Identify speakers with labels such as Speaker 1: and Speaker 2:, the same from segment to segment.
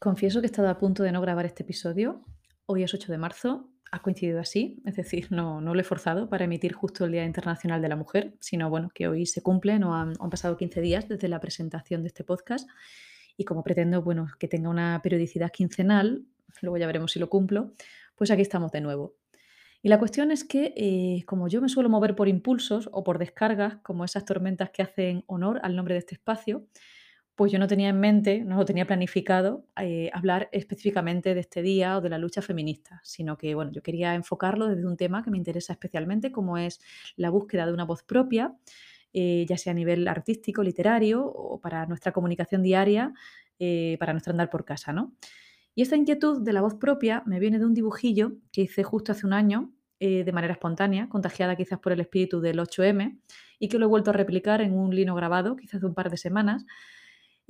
Speaker 1: Confieso que he estado a punto de no grabar este episodio. Hoy es 8 de marzo, ha coincidido así, es decir, no, no lo he forzado para emitir justo el Día Internacional de la Mujer, sino bueno, que hoy se cumple, no han, pasado 15 días desde la presentación de este podcast y como pretendo, bueno, que tenga una periodicidad quincenal, luego ya veremos si lo cumplo, pues aquí estamos de nuevo. Y la cuestión es que, eh, como yo me suelo mover por impulsos o por descargas, como esas tormentas que hacen honor al nombre de este espacio, pues yo no tenía en mente, no lo tenía planificado, eh, hablar específicamente de este día o de la lucha feminista, sino que, bueno, yo quería enfocarlo desde un tema que me interesa especialmente, como es la búsqueda de una voz propia, eh, ya sea a nivel artístico, literario o para nuestra comunicación diaria, eh, para nuestro andar por casa, ¿no? Y esta inquietud de la voz propia me viene de un dibujillo que hice justo hace un año, de manera espontánea, contagiada quizás por el espíritu del 8M, y que lo he vuelto a replicar en un lino grabado, quizás de un par de semanas,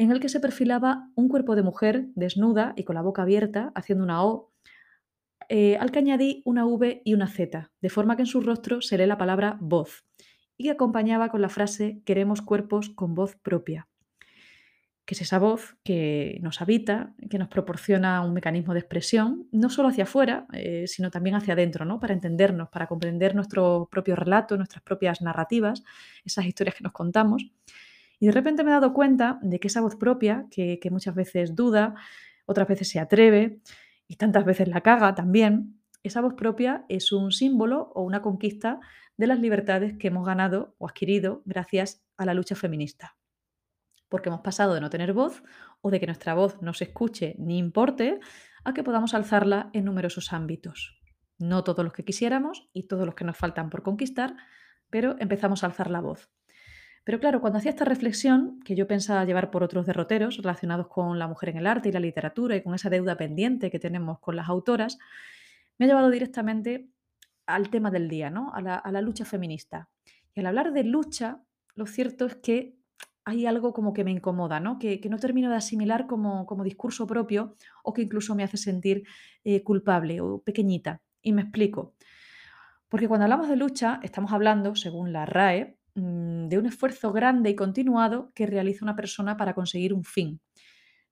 Speaker 1: en el que se perfilaba un cuerpo de mujer desnuda y con la boca abierta, haciendo una O, eh, al que añadí una V y una Z, de forma que en su rostro se lee la palabra voz, y que acompañaba con la frase queremos cuerpos con voz propia que es esa voz que nos habita, que nos proporciona un mecanismo de expresión, no solo hacia afuera, eh, sino también hacia adentro, ¿no? para entendernos, para comprender nuestro propio relato, nuestras propias narrativas, esas historias que nos contamos. Y de repente me he dado cuenta de que esa voz propia, que, muchas veces duda, otras veces se atreve y tantas veces la caga también, esa voz propia es un símbolo o una conquista de las libertades que hemos ganado o adquirido gracias a la lucha feminista porque hemos pasado de no tener voz o de que nuestra voz no se escuche ni importe a que podamos alzarla en numerosos ámbitos. No todos los que quisiéramos y todos los que nos faltan por conquistar, pero empezamos a alzar la voz. Pero claro, cuando hacía esta reflexión, que yo pensaba llevar por otros derroteros relacionados con la mujer en el arte y la literatura y con esa deuda pendiente que tenemos con las autoras, me ha llevado directamente al tema del día, ¿no? a, la, lucha feminista. Y al hablar de lucha, lo cierto es que hay algo como que me incomoda, ¿no? Que, que no termino de asimilar como, como, discurso propio o que incluso me hace sentir eh, culpable o pequeñita. Y me explico. Porque cuando hablamos de lucha, estamos hablando, según la RAE, mm, de un esfuerzo grande y continuado que realiza una persona para conseguir un fin.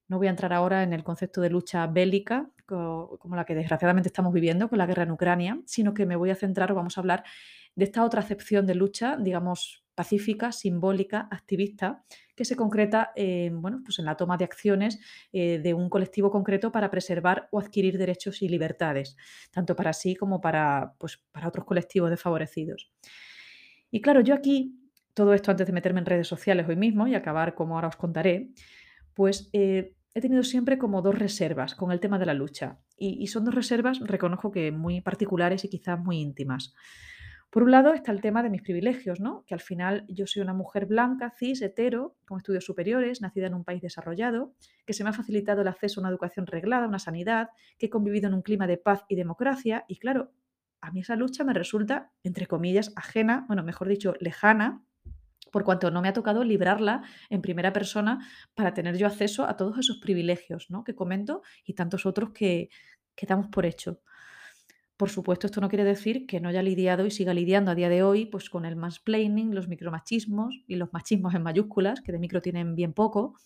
Speaker 1: No voy a entrar ahora en el concepto de lucha bélica, como la que desgraciadamente estamos viviendo con la guerra en Ucrania, sino que me voy a centrar o vamos a hablar de esta otra acepción de lucha, digamos, pacífica, simbólica, activista, que se concreta en, bueno, pues en la toma de acciones eh, de un colectivo concreto para preservar o adquirir derechos y libertades, tanto para sí como para, pues, para otros colectivos desfavorecidos. Y claro, yo aquí, todo esto antes de meterme en redes sociales hoy mismo y acabar como ahora os contaré, pues eh, he tenido siempre como dos reservas con el tema de la lucha. Y, y son dos reservas, reconozco que muy particulares y quizás muy íntimas. Por un lado está el tema de mis privilegios, ¿no? Que al final yo soy una mujer blanca, cis, hetero, con estudios superiores, nacida en un país desarrollado, que se me ha facilitado el acceso a una educación reglada, una sanidad, que he convivido en un clima de paz y democracia, y claro, a mí esa lucha me resulta, entre comillas, ajena, bueno, mejor dicho, lejana, por cuanto no me ha tocado librarla en primera persona para tener yo acceso a todos esos privilegios ¿no? que comento y tantos otros que, que damos por hecho. Por supuesto, esto no quiere decir que no haya lidiado y siga lidiando a día de hoy pues, con el mansplaining, los micromachismos y los machismos en mayúsculas, que de micro tienen bien poco,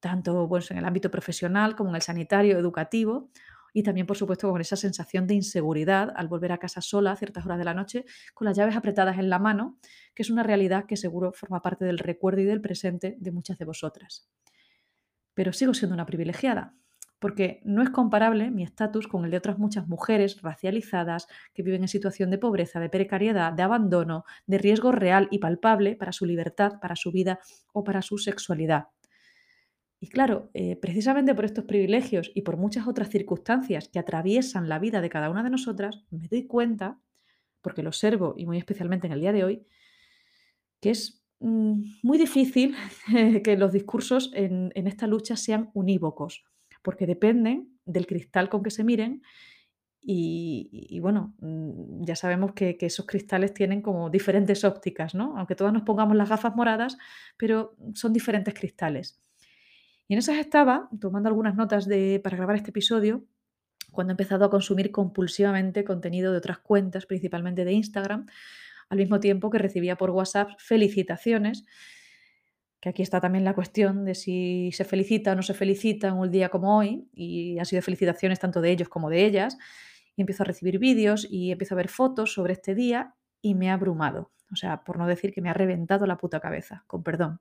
Speaker 1: tanto pues, en el ámbito profesional como en el sanitario, educativo, y también, por supuesto, con esa sensación de inseguridad al volver a casa sola a ciertas horas de la noche con las llaves apretadas en la mano, que es una realidad que seguro forma parte del recuerdo y del presente de muchas de vosotras. Pero sigo siendo una privilegiada, porque no es comparable mi estatus con el de otras muchas mujeres racializadas que viven en situación de pobreza, de precariedad, de abandono, de riesgo real y palpable para su libertad, para su vida o para su sexualidad. Y claro, eh, precisamente por estos privilegios y por muchas otras circunstancias que atraviesan la vida de cada una de nosotras, me doy cuenta, porque lo observo y muy especialmente en el día de hoy, que es mm, muy difícil que los discursos en, esta lucha sean unívocos porque dependen del cristal con que se miren y, y bueno, mm, ya sabemos que, que, esos cristales tienen como diferentes ópticas, ¿no? Aunque todas nos pongamos las gafas moradas, pero son diferentes cristales. Y en esas estaba, tomando algunas notas de, para grabar este episodio, cuando he empezado a consumir compulsivamente contenido de otras cuentas, principalmente de Instagram, al mismo tiempo que recibía por WhatsApp felicitaciones que aquí está también la cuestión de si se felicita o no se felicita en un día como hoy, y han sido felicitaciones tanto de ellos como de ellas, y empiezo a recibir vídeos y empiezo a ver fotos sobre este día y me ha abrumado. O sea, por no decir que me ha reventado la puta cabeza, con perdón.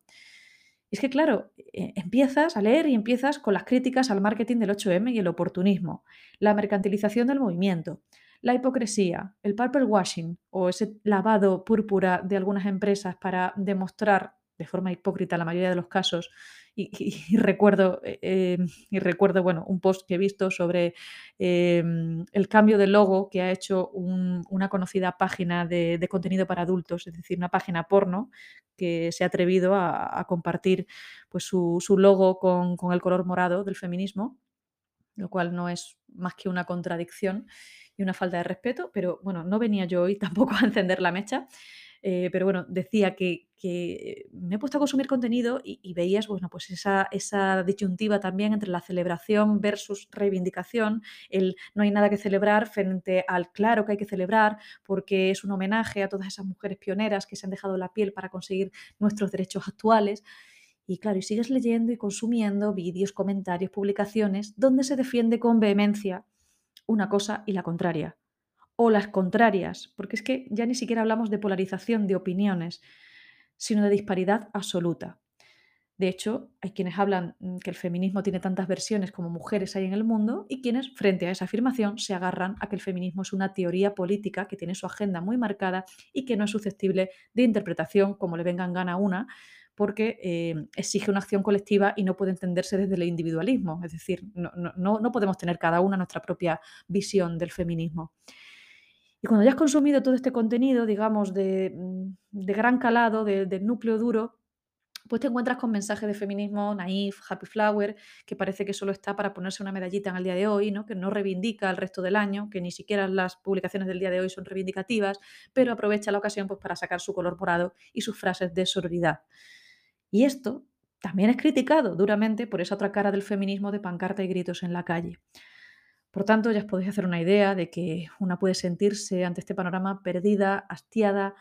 Speaker 1: Y es que, claro, e empiezas a leer y empiezas con las críticas al marketing del 8M y el oportunismo, la mercantilización del movimiento, la hipocresía, el purple washing o ese lavado púrpura de algunas empresas para demostrar de forma hipócrita la mayoría de los casos. Y, recuerdo, eh, eh, y recuerdo bueno, un post que he visto sobre em, el cambio de logo que ha hecho un- una conocida página de, contenido para adultos, es decir, una página porno que se ha atrevido a, compartir pues, su, logo con el color morado del feminismo, lo cual no es más que una contradicción y una falta de respeto, pero bueno, no venía yo hoy tampoco a encender la mecha, eh, pero bueno, decía que, me he puesto a consumir contenido y, veías, bueno, pues esa, disyuntiva también entre la celebración versus reivindicación, el no hay nada que celebrar frente al claro que hay que celebrar, porque es un homenaje a todas esas mujeres pioneras que se han dejado la piel para conseguir nuestros derechos actuales. Y claro, sigues leyendo y consumiendo vídeos, comentarios, publicaciones, donde se defiende con vehemencia una cosa y la contraria o las contrarias, porque es que ya ni siquiera hablamos de polarización de opiniones, sino de disparidad absoluta. De hecho, hay quienes hablan mm, que el feminismo tiene tantas versiones como mujeres hay en el mundo y quienes, frente a esa afirmación, se agarran a que el feminismo es una teoría política que tiene su agenda muy marcada y que no es susceptible de interpretación como le venga en gana a una, porque eh, exige una acción colectiva y no puede entenderse desde el individualismo. Es decir, no- no- no podemos tener cada una nuestra propia visión del feminismo. Y cuando ya has consumido todo este contenido, digamos, de, mm, de gran calado, de- del núcleo duro, pues te encuentras con mensajes de feminismo naif, happy flower, que parece que solo está para ponerse una medallita en el día de hoy, ¿no? que no reivindica el resto del año, que ni siquiera las publicaciones del día de hoy son reivindicativas, pero aprovecha la ocasión pues, para sacar su color morado y sus frases de sororidad. Y esto también es criticado duramente por esa otra cara del feminismo de pancarta y gritos en la calle. Por tanto, ya os podéis hacer una idea de que una puede sentirse ante este panorama perdida, hastiada,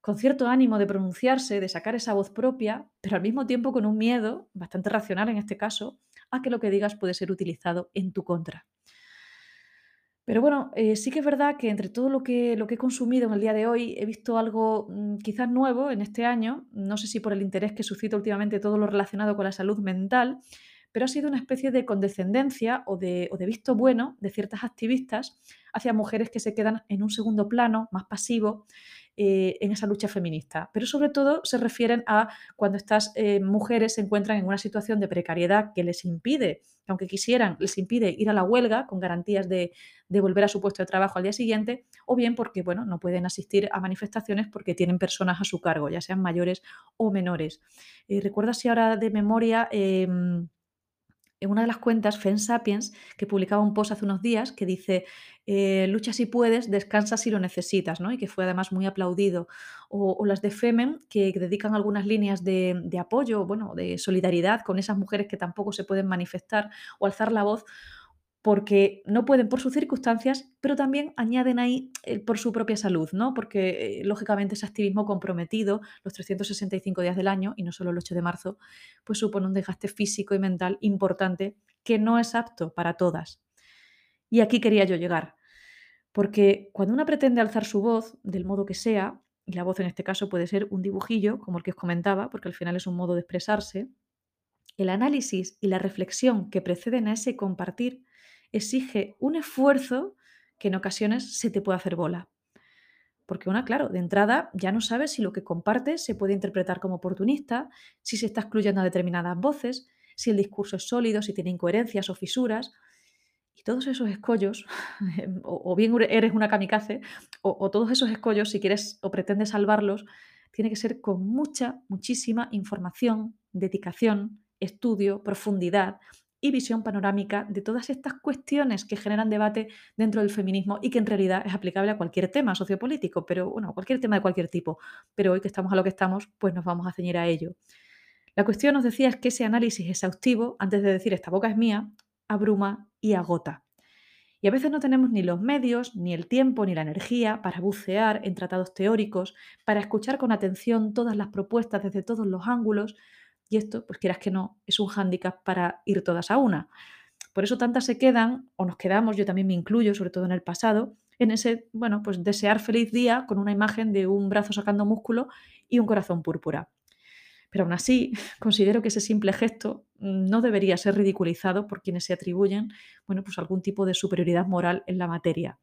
Speaker 1: con cierto ánimo de pronunciarse, de sacar esa voz propia, pero al mismo tiempo con un miedo, bastante racional en este caso, a que lo que digas puede ser utilizado en tu contra. Pero bueno, eh, sí que es verdad que entre todo lo que, lo que he consumido en el día de hoy, he visto algo mm, quizás nuevo en este año, no sé si por el interés que suscita últimamente todo lo relacionado con la salud mental, pero ha sido una especie de condescendencia o de, visto bueno de ciertas activistas hacia mujeres que se quedan en un segundo plano, más pasivo, eh, en esa lucha feminista. Pero sobre todo se refieren a cuando estas eh, mujeres se encuentran en una situación de precariedad que les impide, aunque quisieran, les impide ir a la huelga con garantías de, volver a su puesto de trabajo al día siguiente, o bien porque bueno, no pueden asistir a manifestaciones porque tienen personas a su cargo, ya sean mayores o menores. Eh, ¿Recuerdo si ahora de memoria? En una de las cuentas, Fen Sapiens, que publicaba un post hace unos días que dice, eh, lucha si puedes, descansa si lo necesitas, ¿no? Y que fue además muy aplaudido. O, o las de Femen, que dedican algunas líneas de, de apoyo, bueno, de solidaridad con esas mujeres que tampoco se pueden manifestar o alzar la voz porque no pueden por sus circunstancias, pero también añaden ahí eh, por su propia salud, ¿no? Porque eh, lógicamente ese activismo comprometido los 365 días del año y no solo el 8 de marzo, pues supone un desgaste físico y mental importante que no es apto para todas. Y aquí quería yo llegar, porque cuando una pretende alzar su voz, del modo que sea, y la voz en este caso puede ser un dibujillo, como el que os comentaba, porque al final es un modo de expresarse, el análisis y la reflexión que preceden a ese compartir exige un esfuerzo que en ocasiones se te puede hacer bola. Porque una, claro, de entrada ya no sabes si lo que compartes se puede interpretar como oportunista, si se está excluyendo a determinadas voces, si el discurso es sólido, si tiene incoherencias o fisuras. Y todos esos escollos, o, bien eres una kamikaze, o, o todos esos escollos, si quieres o pretendes salvarlos, tiene que ser con mucha, muchísima información, dedicación, estudio, profundidad y visión panorámica de todas estas cuestiones que generan debate dentro del feminismo y que en realidad es aplicable a cualquier tema sociopolítico, pero bueno, cualquier tema de cualquier tipo. Pero hoy que estamos a lo que estamos, pues nos vamos a ceñir a ello. La cuestión, os decía, es que ese análisis exhaustivo, antes de decir esta boca es mía, abruma y agota. Y a veces no tenemos ni los medios, ni el tiempo, ni la energía para bucear en tratados teóricos, para escuchar con atención todas las propuestas desde todos los ángulos. Y esto, pues quieras que no, es un hándicap para ir todas a una. Por eso tantas se quedan, o nos quedamos, yo también me incluyo, sobre todo en el pasado, en ese, bueno, pues desear feliz día con una imagen de un brazo sacando músculo y un corazón púrpura. Pero aún así, considero que ese simple gesto no debería ser ridiculizado por quienes se atribuyen, bueno, pues algún tipo de superioridad moral en la materia.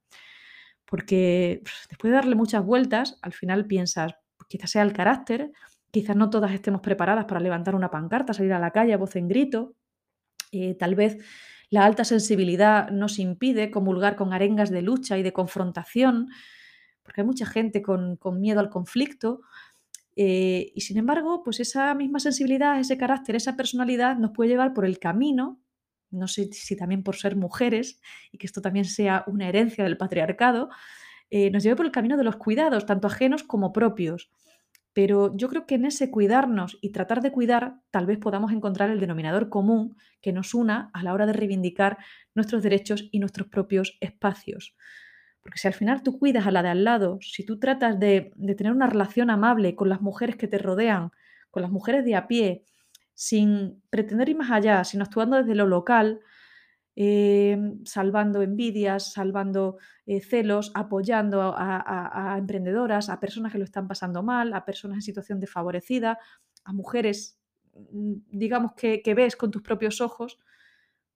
Speaker 1: Porque después de darle muchas vueltas, al final piensas, pues quizás sea el carácter, quizás no todas estemos preparadas para levantar una pancarta, salir a la calle a voz en grito, eh, tal vez la alta sensibilidad nos impide comulgar con arengas de lucha y de confrontación, porque hay mucha gente con, miedo al conflicto. Eh, y sin embargo, pues esa misma sensibilidad, ese carácter, esa personalidad nos puede llevar por el camino, no sé si también por ser mujeres, y que esto también sea una herencia del patriarcado, eh, nos lleve por el camino de los cuidados, tanto ajenos como propios. Pero yo creo que en ese cuidarnos y tratar de cuidar, tal vez podamos encontrar el denominador común que nos una a la hora de reivindicar nuestros derechos y nuestros propios espacios. Porque si al final tú cuidas a la de al lado, si tú tratas de, tener una relación amable con las mujeres que te rodean, con las mujeres de a pie, sin pretender ir más allá, sino actuando desde lo local, Em, salvando envidias, salvando eh, celos, apoyando a, emprendedoras, a personas que lo están pasando mal, a personas en situación desfavorecida, a mujeres, mm, digamos, que, ves con tus propios ojos,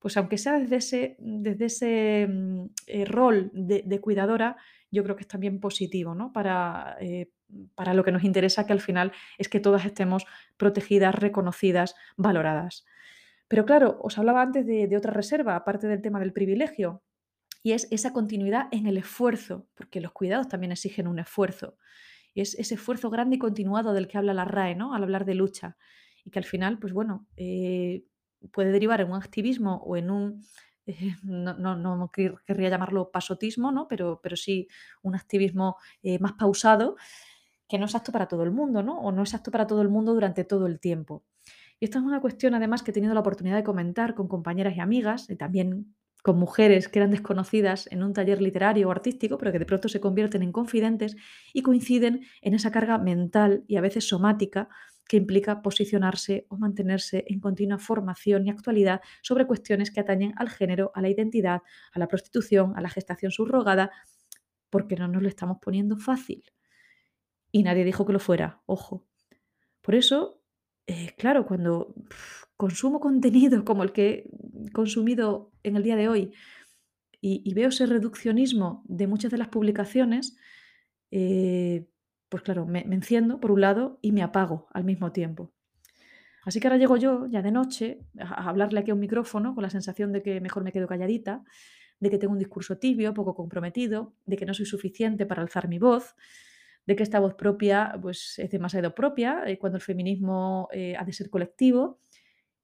Speaker 1: pues aunque sea desde ese, desde ese mm, eh, rol de, cuidadora, yo creo que es también positivo, ¿no? Para, eh, para lo que nos interesa, que al final es que todas estemos protegidas, reconocidas, valoradas. Pero claro, os hablaba antes de, otra reserva, aparte del tema del privilegio, y es esa continuidad en el esfuerzo, porque los cuidados también exigen un esfuerzo. Y es ese esfuerzo grande y continuado del que habla la RAE, ¿no? Al hablar de lucha. Y que al final, pues bueno, eh, puede derivar en un activismo o en un, eh, no, no, querría llamarlo pasotismo, ¿no? Pero, pero sí un activismo eh, más pausado, que no es apto para todo el mundo, ¿no? O no es apto para todo el mundo durante todo el tiempo. Y esta es una cuestión, además, que he tenido la oportunidad de comentar con compañeras y amigas, y también con mujeres que eran desconocidas en un taller literario o artístico, pero que de pronto se convierten en confidentes y coinciden en esa carga mental y a veces somática que implica posicionarse o mantenerse en continua formación y actualidad sobre cuestiones que atañen al género, a la identidad, a la prostitución, a la gestación subrogada, porque no nos lo estamos poniendo fácil. Y nadie dijo que lo fuera, ojo. Por eso eh, claro, cuando consumo contenido como el que he consumido en el día de hoy y, veo ese reduccionismo de muchas de las publicaciones, eh, pues claro, me, enciendo por un lado y me apago al mismo tiempo. Así que ahora llego yo, ya de noche, a hablarle aquí a un micrófono con la sensación de que mejor me quedo calladita, de que tengo un discurso tibio, poco comprometido, de que no soy suficiente para alzar mi voz, de que esta voz propia pues, es demasiado propia, eh, cuando el feminismo eh, ha de ser colectivo.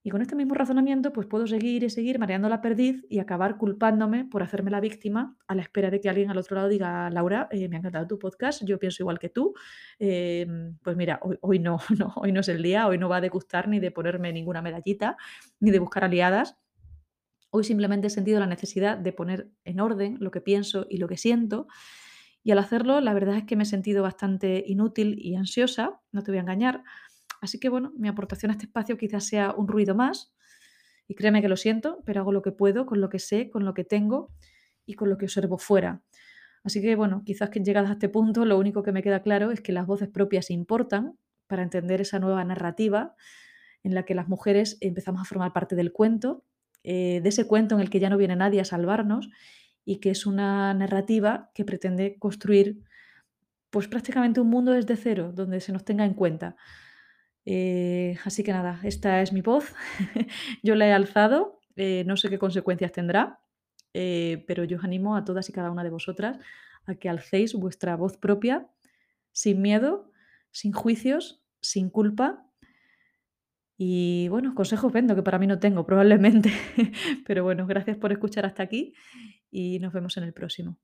Speaker 1: Y con este mismo razonamiento, pues puedo seguir y seguir mareando la perdiz y acabar culpándome por hacerme la víctima a la espera de que alguien al otro lado diga, Laura, eh, me ha encantado tu podcast, yo pienso igual que tú. pues mira, hoy, no, no, hoy no es el día, hoy no va de gustar ni de ponerme ninguna medallita, ni de buscar aliadas. Hoy simplemente he sentido la necesidad de poner en orden lo que pienso y lo que siento y al hacerlo, la verdad es que me he sentido bastante inútil y ansiosa, no te voy a engañar. Así que bueno, mi aportación a este espacio quizás sea un ruido más. Y créeme que lo siento, pero hago lo que puedo, con lo que sé, con lo que tengo y con lo que observo fuera. Así que bueno, quizás que llegadas a este punto, lo único que me queda claro es que las voces propias importan para entender esa nueva narrativa en la que las mujeres empezamos a formar parte del cuento, eh, de ese cuento en el que ya no viene nadie a salvarnos y que es una narrativa que pretende construir pues prácticamente un mundo desde cero, donde se nos tenga en cuenta. Eh, así que nada, esta es mi voz. yo la he alzado, eh, no sé qué consecuencias tendrá, eh, pero yo os animo a todas y cada una de vosotras a que alcéis vuestra voz propia, sin miedo, sin juicios, sin culpa. Y bueno, consejos vendo que para mí no tengo, probablemente. pero bueno, gracias por escuchar hasta aquí y nos vemos en el próximo.